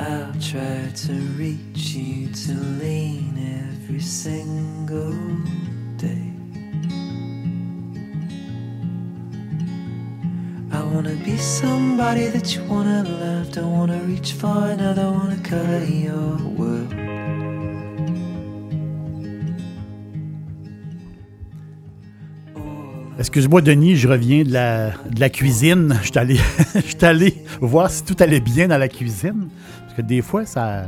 I'll try to reach you to lean every single day. I wanna be somebody that you wanna love. Don't wanna reach for another, wanna color your world. Excuse-moi, Denis, je reviens de la, cuisine. Je suis allé, voir si tout allait bien dans la cuisine. Parce que des fois, ça.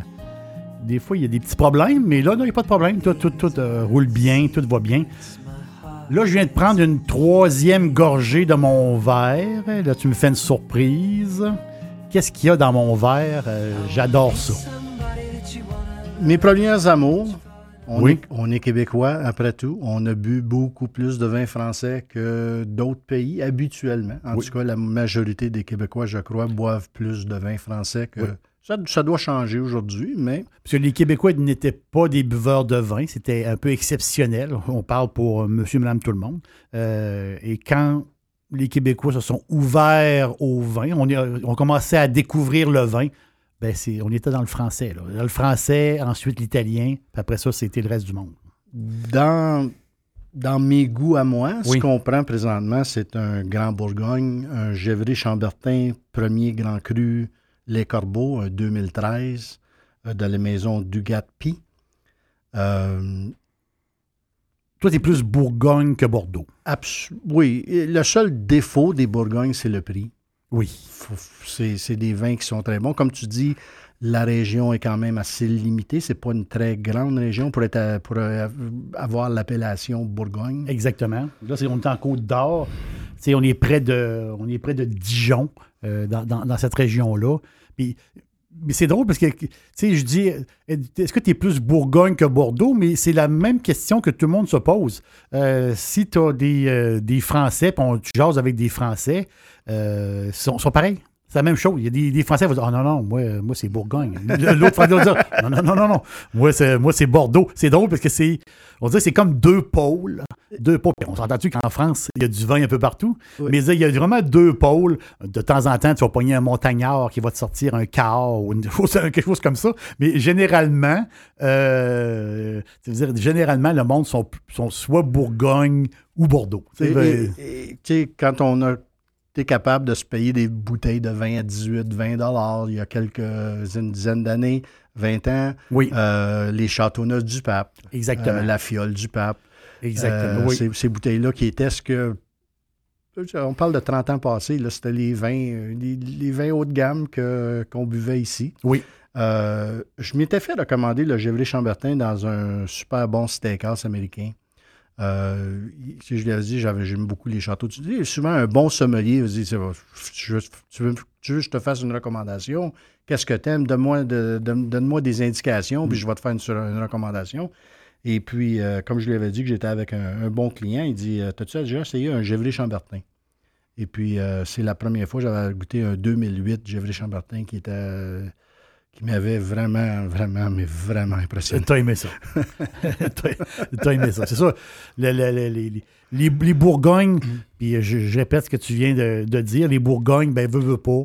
Des fois, il y a des petits problèmes, mais là, il n'y a pas de problème. Tout, euh, roule bien, tout va bien. Là, je viens de prendre une troisième gorgée de mon verre. Là, tu me fais une surprise. Qu'est-ce qu'il y a dans mon verre? Euh, j'adore ça. Mes premières amours, on, Oui. est, on est québécois, après tout. On a bu beaucoup plus de vin français que d'autres pays, habituellement. En Oui. tout cas, la majorité des Québécois, je crois, boivent plus de vin français que... Oui. Ça, ça doit changer aujourd'hui, mais Parce que les Québécois n'étaient pas des buveurs de vin, c'était un peu exceptionnel. On parle pour euh, monsieur, madame, tout le monde. Euh, et quand les Québécois se sont ouverts au vin, on, on commençait à découvrir le vin, ben c'est, on était dans le français. là. Dans le français, ensuite l'italien, puis après ça, c'était le reste du monde. dans, dans mes goûts à moi, Oui. ce qu'on prend présentement, c'est un Grand Bourgogne, un Gévry-Chambertin, premier Grand Cru, Les Corbeaux, un 2013, euh, de la maison Dugat-Pi. Euh, Toi, t'es plus Bourgogne que Bordeaux. abs- oui, le seul défaut des Bourgognes, c'est le prix. Oui. C'est des vins qui sont très bons. Comme tu dis, la région est quand même assez limitée. C'est pas une très grande région pour, être euh, avoir l'appellation Bourgogne. Exactement. Là, c'est, on est en Côte d'Or. On est près de, on est près de Dijon, euh, dans, cette région-là. Mais c'est drôle parce que, tu sais, je dis, est-ce que tu es plus Bourgogne que Bordeaux? Mais c'est la même question que tout le monde se pose. Euh, si tu as des, euh, des Français, puis tu jases avec des Français, euh, ils sont, sont pareils. C'est la même chose. Il y a des, des Français qui vont dire Ah non, non, moi, moi c'est Bourgogne. L'autre Français va dire Non, non, non, non, non. Moi, c'est, moi, c'est Bordeaux. C'est drôle parce que c'est. On dirait c'est comme deux pôles. Deux pôles. On s'entend-tu qu'en France, il y a du vin un peu partout? Oui. Mais il y a vraiment deux pôles. De temps en temps, tu vas pogner un montagnard qui va te sortir un quart ou une chose- quelque chose comme ça. Mais généralement, euh, dire, généralement, le monde sont, sont soit Bourgogne ou Bordeaux. Tu sais, Et- ben, et- et, quand on a été capable de se payer des bouteilles de vin à 18, 20 dollars il y a quelques une dizaine d'années, 20 ans, oui, euh, les châteauneufs du pape, exactement. euh, la fiole du pape, exactement. euh, oui. ces, ces bouteilles-là qui étaient ce que on parle de 30 ans passés, c'était les vins, les, les vins haut de gamme qu'on buvait ici. Oui. Je m'étais fait recommander le Gévry Chambertin dans un super bon steakhouse américain. Euh, si je l'avais dit, j'avais, j'aime beaucoup les châteaux. Tu dis, souvent, un bon sommelier, dit, tu, veux, tu veux- que je te fasse une recommandation? Qu'est-ce que tu aimes? Donne-moi, donne- des indications, puis je vais te faire une, recommandation. Et puis, euh, comme je lui avais dit que j'étais avec un, bon client, il dit euh, T'as-tu déjà essayé un Gévry Chambertin? Et puis, c'est la première fois que j'avais goûté un 2008 Gévry Chambertin qui était. Qui m'avait vraiment, vraiment, mais vraiment impressionné. T'as aimé ça. T'as aimé ça. C'est ça. Le- le- le- les, les- les- Bourgognes, puis je, je répète ce que tu viens de, de dire, les Bourgognes, ben, veut, veut pas,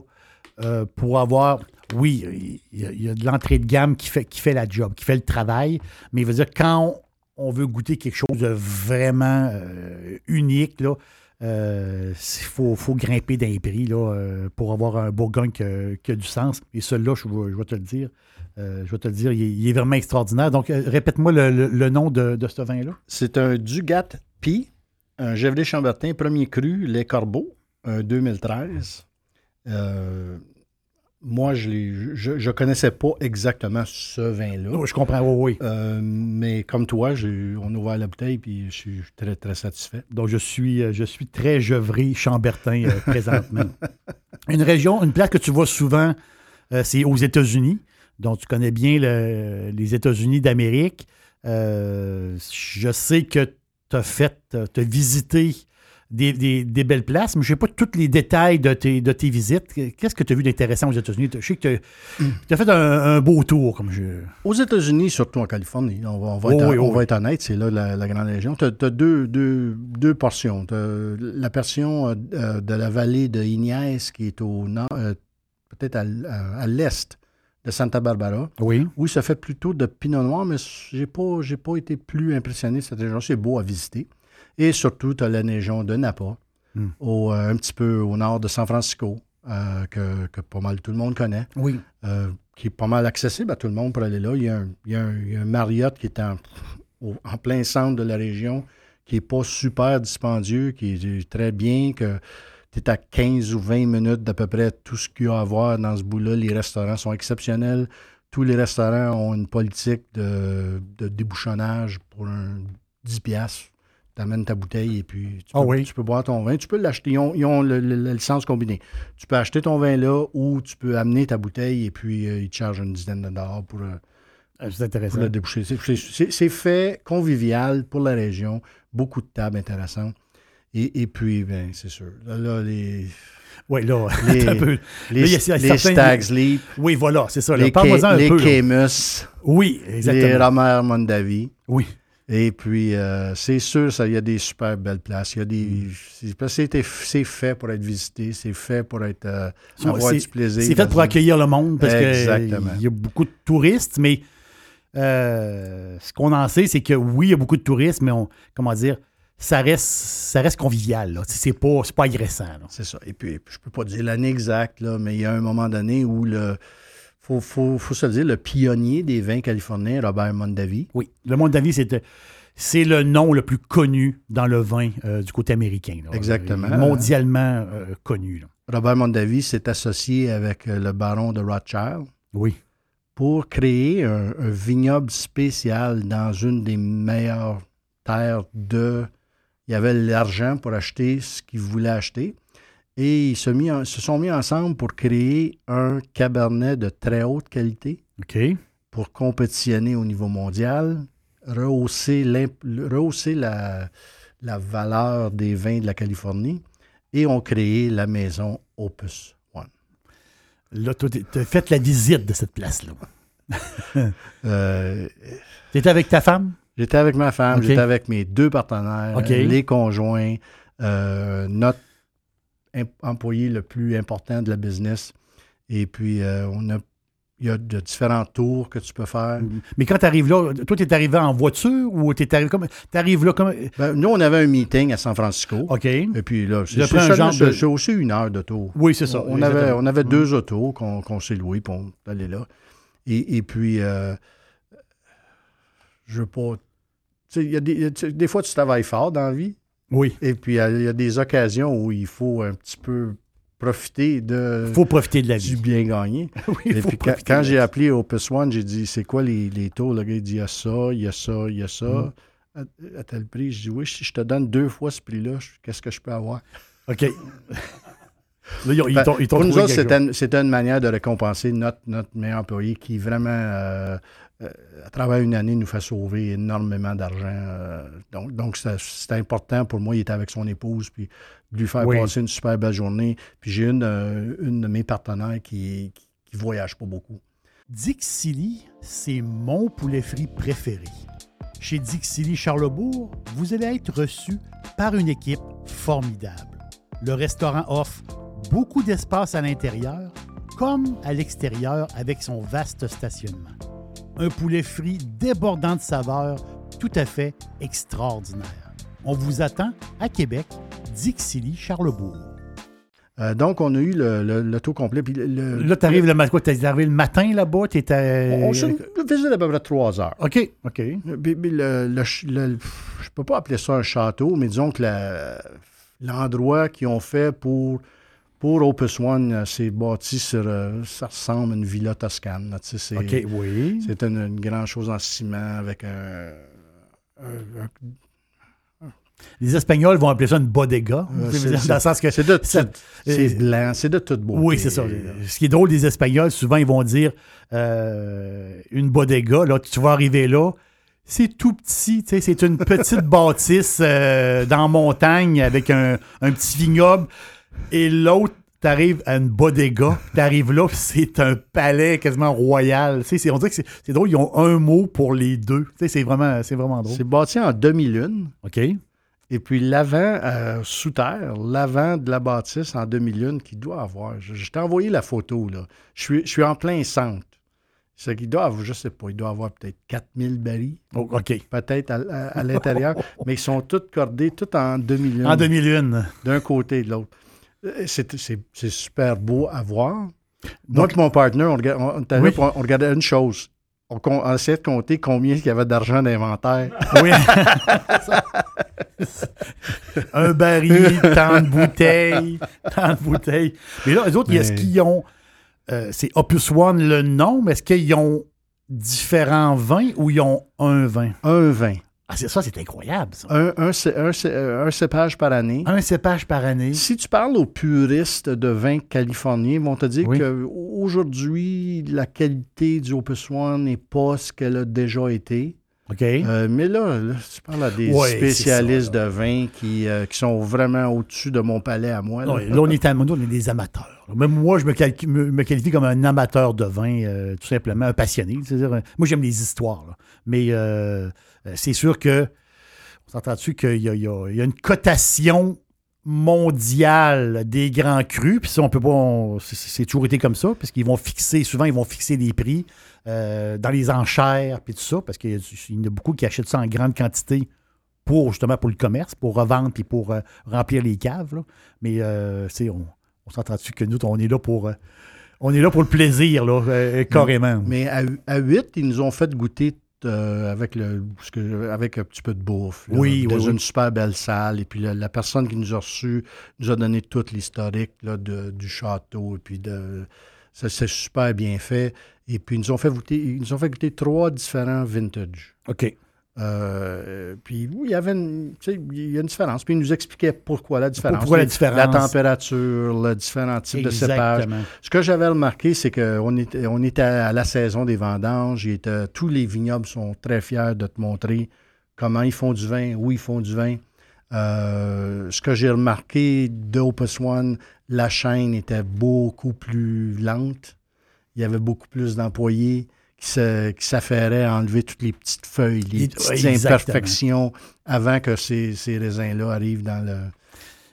euh, pour avoir. Oui, il y, a, il y a de l'entrée de gamme qui fait, qui fait la job, qui fait le travail, mais il veut dire quand on, on veut goûter quelque chose de vraiment euh, unique, là, il faut, faut grimper d'un prix là, euh, pour avoir un Bourgogne qui a, qui a du sens. Et celui-là, je, vais- te le dire, euh, je vais te le dire, il est, vraiment extraordinaire. Donc, euh, répète-moi le, nom de, ce vin-là. C'est un Dugat Pi, un Gévry Chambertin premier cru, Les Corbeaux, un 2013. Euh, moi, je ne connaissais pas exactement ce vin-là. Oh, je comprends, oui, oui. Euh, mais comme toi, j'ai- on a ouvert la bouteille puis je suis très, très satisfait. Donc, je suis, euh, je suis très Gevrey, Chambertin euh, présentement. une région, une place que tu vois souvent, euh, c'est aux États-Unis. Donc, tu connais bien le- les États-Unis d'Amérique. Je sais que tu as fait, tu as visité des, des- des belles places, mais je ne sais pas tous les détails de tes, de tes visites. Qu'est-ce que tu as vu d'intéressant aux États-Unis? Je sais que tu as fait un, un beau tour, comme je. Aux États-Unis, surtout en Californie, on va, on va Oh être, oui, on va être honnête, c'est là la, la grande région. Tu as, deux, deux- deux portions. Tu la portion euh, euh, de la vallée de Ignace qui est au nord, euh, peut-être à, l- à- à l'est de Santa Barbara. Oui. Oui, ça fait plutôt de pinot noir, mais j'ai pas, j'ai pas été plus impressionné de cette région. C'est beau à visiter. Et surtout, tu as la région de Napa, Hmm. au, euh, un petit peu au nord de San Francisco, euh, que, que pas mal tout le monde connaît, Oui. euh, qui est pas mal accessible à tout le monde pour aller là. Il y a un, il y a un- il y a un Marriott qui est en, au- en plein centre de la région, qui n'est pas super dispendieux, qui est très bien, que tu es à 15 ou 20 minutes d'à peu près tout ce qu'il y a à voir dans ce bout-là. Les restaurants sont exceptionnels. Tous les restaurants ont une politique de, de débouchonnage pour un 10 piastres. Tu amènes ta bouteille et puis tu peux, Ah oui. tu peux boire ton vin. Tu peux l'acheter. Ils ont, ils ont le- le- la licence combinée. Tu peux acheter ton vin là ou tu peux amener ta bouteille et puis euh, ils te chargent une dizaine de dollars pour, euh, Ah, pour le déboucher. C'est- fait convivial pour la région. Beaucoup de tables intéressantes. Et, et puis, ben, c'est sûr. Là, là, les, Oui, là, Les- attends un peu. les, Là, il y a- les Stag's Leap, Oui, voilà, c'est ça. les, K- les peu. Oui, les exactement. Romer Mondavi. Oui. Et puis, euh, c'est sûr, il y a des super belles places. Il y a des. c'est- c'était- c'est fait pour être visité, c'est fait pour être euh, avoir du plaisir. C'est fait pour accueillir le monde parce qu'il y a beaucoup de touristes, mais euh, ce qu'on en sait, c'est que oui, il y a beaucoup de touristes, mais on, comment dire, ça reste, ça reste convivial. là. C'est pas, c'est pas agressant. C'est ça. Et puis, je peux pas dire l'année exacte, là, mais il y a un moment donné où le. Faut, faut, faut se le dire, le pionnier des vins californiens, Robert Mondavi, Oui, le monde d'avis, c'est le nom le plus connu dans le vin euh, du côté américain. là. Exactement. Mondialement euh, connu. là. Robert Mondavi s'est associé avec euh, le baron de Rothschild Oui. pour créer un, un vignoble spécial dans une des meilleures terres de. Il y avait l'argent pour acheter ce qu'ils voulaient acheter. Et ils se, mis en- se sont mis ensemble pour créer un cabernet de très haute qualité pour compétitionner au niveau mondial, rehausser, la, la valeur des vins de la Californie et ont créé la maison Opus One. Là, tu as fait la visite de cette place-là. Euh, Tu étais avec ta femme? J'étais avec ma femme, j'étais avec mes deux partenaires, les conjoints, euh, notre employé le plus important de la business. Et puis, euh, on a, il y a de différents tours que tu peux faire. Mais quand tu arrives là, toi, tu es arrivé en voiture ou tu arrivé comme. Tu arrives là comme. Ben, nous, on avait un meeting à San Francisco. OK. Et puis là, c'est de- aussi une heure de tour. Oui, c'est ça. On avait, on avait Mm. deux autos qu'on s'est loués pour aller là. Et, et puis, euh, je veux pas. Y a des, y a- des fois, tu travailles fort dans la vie. Oui. Et puis, il y a des occasions où il faut un petit peu profiter de, faut profiter de la du vie. bien gagné. Oui, il Et faut puis, quand, j'ai appelé Opus One, j'ai dit c'est quoi les, les taux Le gars, il dit il y a ça, il y a ça, il y a ça. Mm. À, à tel prix, je dis oui, si je te donne deux fois ce prix-là, qu'est-ce que je peux avoir? OK. Là, ils ont- ils Ben, ils t'ont Pour nous autres, c'était une, une manière de récompenser notre, notre meilleur employé qui vraiment, euh, euh, à travers une année, nous fait sauver énormément d'argent. euh, donc, donc c'était c'était important pour moi. Il était avec son épouse, puis de lui faire Oui. passer une super belle journée. Puis j'ai une, euh, une de mes partenaires qui, qui, qui voyage pas beaucoup. Dixili, c'est mon poulet frit préféré. Chez Dixili Charlebourg, vous allez être reçu par une équipe formidable. Le restaurant offre beaucoup d'espace à l'intérieur comme à l'extérieur avec son vaste stationnement. Un poulet frit débordant de saveurs tout à fait extraordinaire. On vous attend à Québec, Dixili Charlebourg. Euh, donc, on a eu le, le, le taux complet. Puis le, Là, tu arrives le matin, t'es arrivé le matin là-bas, t'étais... on se faisait à peu près trois heures. OK, OK. Puis- puis le- je peux pas appeler ça un château, mais disons que l'endroit qu'ils ont fait pour, Pour Opus One, euh, c'est bâti sur. euh, ça ressemble à une villa toscane. c'est, OK, oui. c'est une, une grande chose en ciment avec un. un- un- Les Espagnols vont appeler ça une bodega. Euh, c'est- dans le sens que. c'est de c'est blanc, c'est de toute beauté. Oui, c'est ça. Ce qui est drôle des Espagnols, souvent, ils vont dire euh, une bodega. Là, tu vas arriver là. C'est tout petit, c'est une petite bâtisse euh, dans la montagne avec un, un petit vignoble. Et l'autre, tu arrives à une bodega, tu arrives là, c'est un palais quasiment royal. C'est- on dirait que c'est drôle, ils ont un mot pour les deux. C'est vraiment, c'est vraiment drôle. C'est bâti en demi-lune. OK? Et puis l'avant, euh, sous terre, l'avant de la bâtisse en demi-lune qui doit avoir. Je, je t'ai envoyé la photo, là. Je suis, je suis en plein centre. C'est qu'il doit avoir, je sais pas, il doit avoir peut-être 4000 barils, Oh, OK. peut-être à, à- à l'intérieur, mais ils sont tous cordés, tous en demi-lune, En demi-lune. d'un côté et de l'autre. Euh, C'est super beau à voir. Moi Donc- et mon partner, on, Oui. regardait une chose. On, essayait de compter combien il y avait d'argent d'inventaire. Oui. un baril, tant de bouteilles, tant de bouteilles. Mais là, les autres, Mais- est-ce qu'ils ont. euh, c'est Opus One le nom, mais est-ce qu'ils ont différents vins ou ils ont un vin? Un vin. Ah, c'est ça, c'est incroyable, ça. Un, un, cé- un cé- un cépage par année. Un cépage par année. Si tu parles aux puristes de vin californiens, ils vont te dire Oui. qu'aujourd'hui, la qualité du Opus One n'est pas ce qu'elle a déjà été. OK. Euh, mais là, là, tu parles à des Ouais, spécialistes ça, de vin qui, euh, qui sont vraiment au-dessus de mon palais à moi. là. Là, on est, à- nous, on est des amateurs. Même moi, je me, calcu- me- me qualifie comme un amateur de vin, euh, tout simplement, un passionné. C'est-à-dire, moi, j'aime les histoires. là. Mais c'est sûr que, on s'entend dessus qu'il y a, y y une cotation mondiale des grands crus. Puis ça, on peut pas. on- c'est- toujours été comme ça, parce qu'ils vont fixer, souvent, ils vont fixer des prix euh, dans les enchères, puis tout ça, parce qu'il y, en a beaucoup qui achètent ça en grande quantité pour justement pour le commerce, pour revendre puis pour euh, remplir les caves. là. Mais euh, c'est- on, on s'entend dessus que nous, on est là pour. euh, on est là pour le plaisir, là, euh, carrément. Mais à, à 8, ils nous ont fait goûter euh, avec, le, avec un petit peu de bouffe. là, Oui, dans oui, une oui. super belle salle. Et puis la, la personne qui nous a reçus nous a donné tout l'historique du château. Et puis de, c'est super bien fait. Et puis ils nous ont fait goûter, ils nous ont fait goûter trois différents vintage. OK. Euh, puis il y avait une, il y a une différence. Puis ils nous expliquaient pourquoi la différence. Pourquoi la différence? La température, le différents types de cépages. Exactement. Ce que j'avais remarqué, c'est qu'on était, on était à la saison des vendanges. Il était- tous les vignobles sont très fiers de te montrer comment ils font du vin, où ils font du vin. Euh, ce que j'ai remarqué d'Opus One, la chaîne était beaucoup plus lente. Il y avait beaucoup plus d'employés qui s'affairaient à enlever toutes les petites feuilles, les Et- petites exactement. imperfections avant que ces, ces raisins-là arrivent dans le...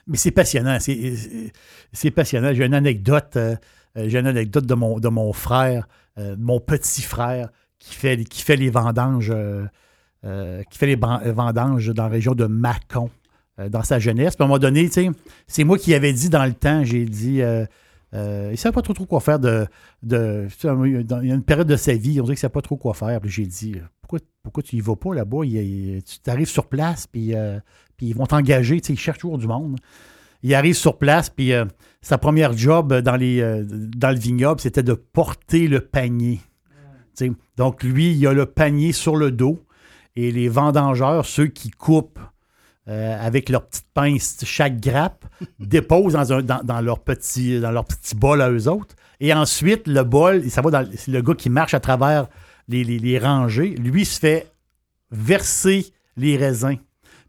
Mais c'est passionnant. C'est, passionnant. J'ai une anecdote. euh, j'ai une anecdote de mon, de mon frère, euh, mon petit frère, qui fait, qui fait les vendanges, euh, qui fait les vendanges dans la région de Mâcon, dans sa jeunesse. Puis à un moment donné, c'est moi qui avais dit dans le temps, j'ai dit. Euh, euh, il ne savait pas trop, trop quoi faire de. de il y a une période de sa vie, on dirait qu'il ne savait pas trop quoi faire. Puis j'ai dit pourquoi, pourquoi tu y vas pas là-bas? Tu arrives sur place, puis, euh, puis ils vont t'engager. Ils cherchent toujours du monde. Il arrive sur place, puis euh, sa première job dans, les, euh, dans le vignoble, c'était de porter le panier. Donc, lui, il a le panier sur le dos et les vendangeurs, ceux qui coupent euh, avec leur petite pince chaque grappe, déposent dans, un, dans, dans leur petit, dans leur petit bol à eux autres. Et ensuite, le bol, ça va dans, c'est le gars qui marche à travers les, les- les rangées, lui se fait verser les raisins.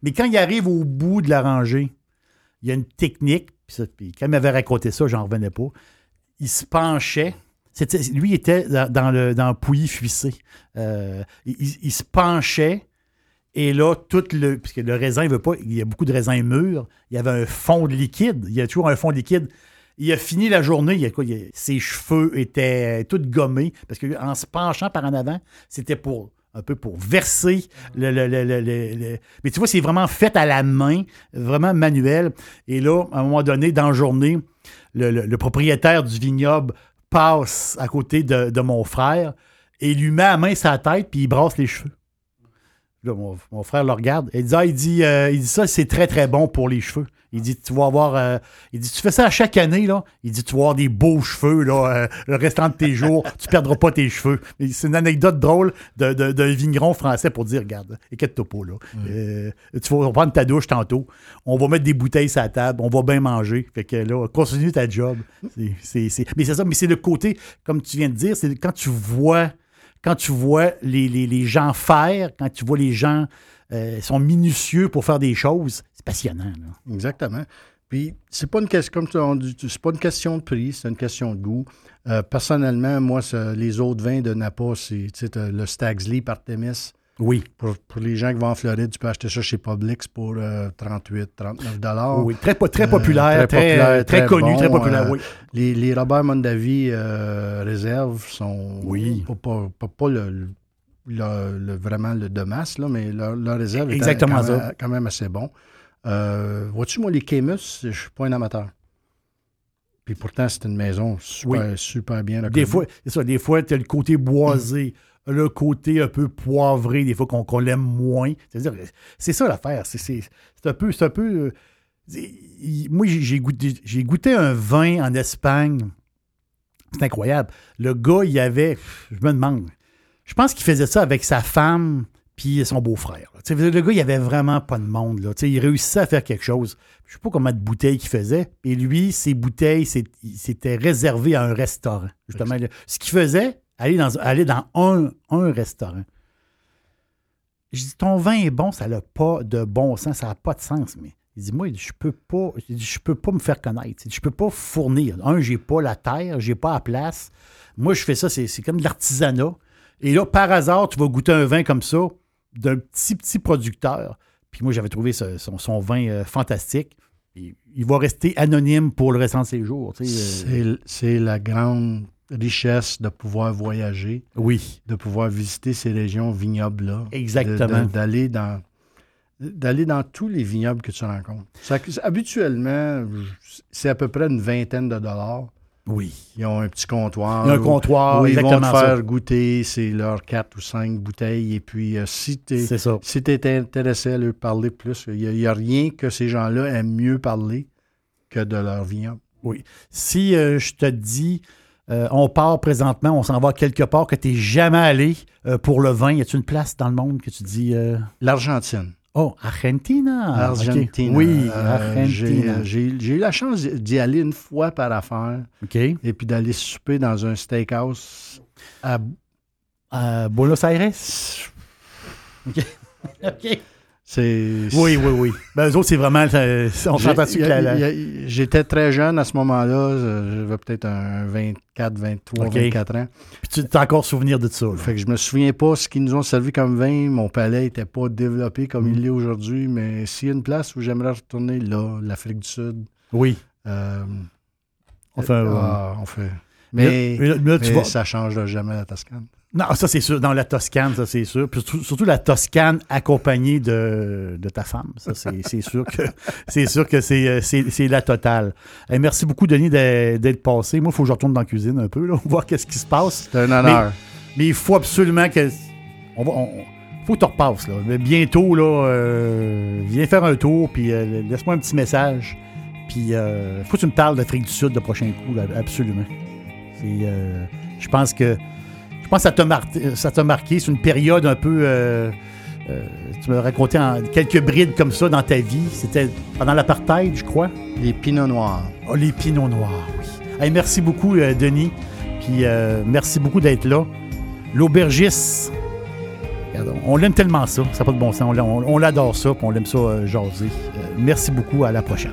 Mais quand il arrive au bout de la rangée, il y a une technique, puis, ça- puis quand il m'avait raconté ça, j'en revenais pas. Il se penchait. Lui il était dans, dans le, dans le pouilly fuissé. Euh, il, il- il se penchait et là, tout le. Puisque le raisin, il veut pas. Il y a beaucoup de raisins mûrs. Il y avait un fond de liquide. Il y a toujours un fond de liquide. Il a fini la journée. Il a quoi, ses cheveux étaient tous gommés. Parce qu'en se penchant par en avant, c'était pour un peu pour verser le, le- le- le- Mais tu vois, c'est vraiment fait à la main, vraiment manuel. Et là, à un moment donné, dans la journée, le, propriétaire du vignoble passe à côté de, mon frère et lui met la main la tête puis il brasse les cheveux. Là, mon, mon frère le regarde. Il dit, ah, il dit, euh, il dit ça, c'est très, très bon pour les cheveux. Il dit, tu vas avoir. euh, il dit, tu fais ça à chaque année, là. Il dit, tu vas avoir des beaux cheveux, là, euh, le restant de tes jours. tu perdras pas tes cheveux. C'est une anecdote drôle de- de- d'un vigneron français pour dire, regarde, inquiète-toi pas, là. Tu vas prendre ta douche tantôt. On va mettre des bouteilles sur la table. On va bien manger. Fait que là, continue ta job. Mais c'est ça, mais c'est le côté, comme tu viens de dire, c'est quand tu vois quand tu vois les, les- les gens faire, quand tu vois les gens euh, sont minutieux pour faire des choses, c'est passionnant. Exactement. Puis, c'est pas une question, comme tu- on dit, c'est pas une question de prix, c'est une question de goût. Euh, personnellement, moi, les autres vins de Napa, c'est le Stag's Leap Artemis. Oui, Pour, pour les gens qui vont en Floride, tu peux acheter ça chez Publix pour euh, 38, 39 dollars. oui. Très, Euh, populaire, très, très populaire, très très connu, bon, très populaire, euh, oui. Les, les Robert Mondavi euh, réserves sont Oui. pas, pas- pas- pas le, le- le- vraiment le de masse, là, mais leur, leur réserve est Exactement quand. Même, quand même assez bon. Vois-tu, moi, les Camus, je suis pas un amateur. Puis pourtant, c'est une maison super, super bien Des fois, c'est ça, des fois, tu as le côté boisé, le côté un peu poivré, des fois qu'on l'aime moins. C'est-à-dire, c'est ça l'affaire. C'est un peu. c'est un peu euh, moi, j'ai- goûté, un vin en Espagne. C'est incroyable. Le gars, il avait. Je me demande. Je pense qu'il faisait ça avec sa femme puis son beau-frère. Le gars, il avait vraiment pas de monde. Là. Il réussissait à faire quelque chose. Je sais pas combien de bouteilles qu'il faisait. Et lui, ses bouteilles, s'était réservé à un restaurant. Justement, là. ce qu'il faisait, aller dans, un, restaurant. Je dis, ton vin est bon, ça n'a pas de bon sens, ça n'a pas de sens. Mais il dit, moi, je peux pas, je peux pas me faire connaître. Je peux pas fournir. Un, j'ai pas la terre, j'ai pas la place. Moi, je fais ça, c'est comme de l'artisanat. Et là, par hasard, tu vas goûter un vin comme ça d'un petit, petit producteur. Puis moi, j'avais trouvé son, vin euh, fantastique. Il va rester anonyme pour le restant de ses jours. euh, c'est la grande richesse de pouvoir voyager, oui, de pouvoir visiter ces régions vignobles-là. Exactement. D'aller dans d'aller dans tous les vignobles que tu rencontres. Ça- habituellement, c'est à peu près une vingtaine de dollars. oui. Ils ont un petit comptoir. Il y a un où- comptoir, où ils vont te ça. faire goûter, c'est leurs quatre ou cinq bouteilles. Et puis, euh, si tu ça. si es intéressé à leur parler plus, il n'y a, rien que ces gens-là aiment mieux parler que de leur vignoble. Si euh, je te dis, euh, on part présentement, on s'en va quelque part que tu n'es jamais allé euh, pour le vin, y a-t-il une place dans le monde que tu dis euh, L'Argentine. Oh, Argentina. ok. Argentine. Oui, j'ai, Argentina. j'ai- eu la chance d'y aller une fois par affaire OK. et puis d'aller souper dans un steakhouse à Euh, Buenos Aires? OK. OK. Oui, oui, oui. Ben, eux autres, c'est vraiment. euh, on s'entend dessus que J'étais très jeune à ce moment-là. euh, J'avais peut-être un 24, 23, OK. 24 ans. Puis tu as encore souvenir de ça. là. Fait que je me souviens pas ce qu'ils nous ont servi comme vin. Mon palais n'était pas développé comme Mm. il l'est aujourd'hui. Mais s'il y a une place où j'aimerais retourner, là, l'Afrique du Sud. Oui. euh, On fait un- ah, on fait. Mais, Mais là, tu mais ça ne changera jamais la Toscane. Non, ça c'est sûr. Dans la Toscane, ça c'est sûr. Puis surtout, la Toscane accompagnée de, de ta femme. Ça, c'est sûr que c'est sûr que c'est euh, la totale. Eh, merci beaucoup, Denis, d'être passé. Moi, il faut que je retourne dans la cuisine un peu, là, voir qu'est-ce qui se passe. C'est un honneur. Mais il faut absolument que. On va, on- faut que tu repasses. Là. Mais bientôt, là, euh, viens faire un tour, puis euh, laisse-moi un petit message. Puis, euh, faut que tu me parles d'Afrique du Sud le prochain coup, là, absolument. C'est, je pense que. Je pense que ça t'a marqué. Ça t'a marqué. C'est une période un peu. euh, euh, tu m'as raconté en quelques brides comme ça dans ta vie. C'était pendant l'apartheid, je crois. Les pinots noirs. Oh, les pinots noirs, oui. Hey, merci beaucoup, euh, Denis. Puis euh, merci beaucoup d'être là. L'aubergiste. On l'aime tellement ça. Ça n'a pas de bon sens. On, l'a- on- on l'adore ça. Puis on l'aime ça jaser. Merci beaucoup. À la prochaine.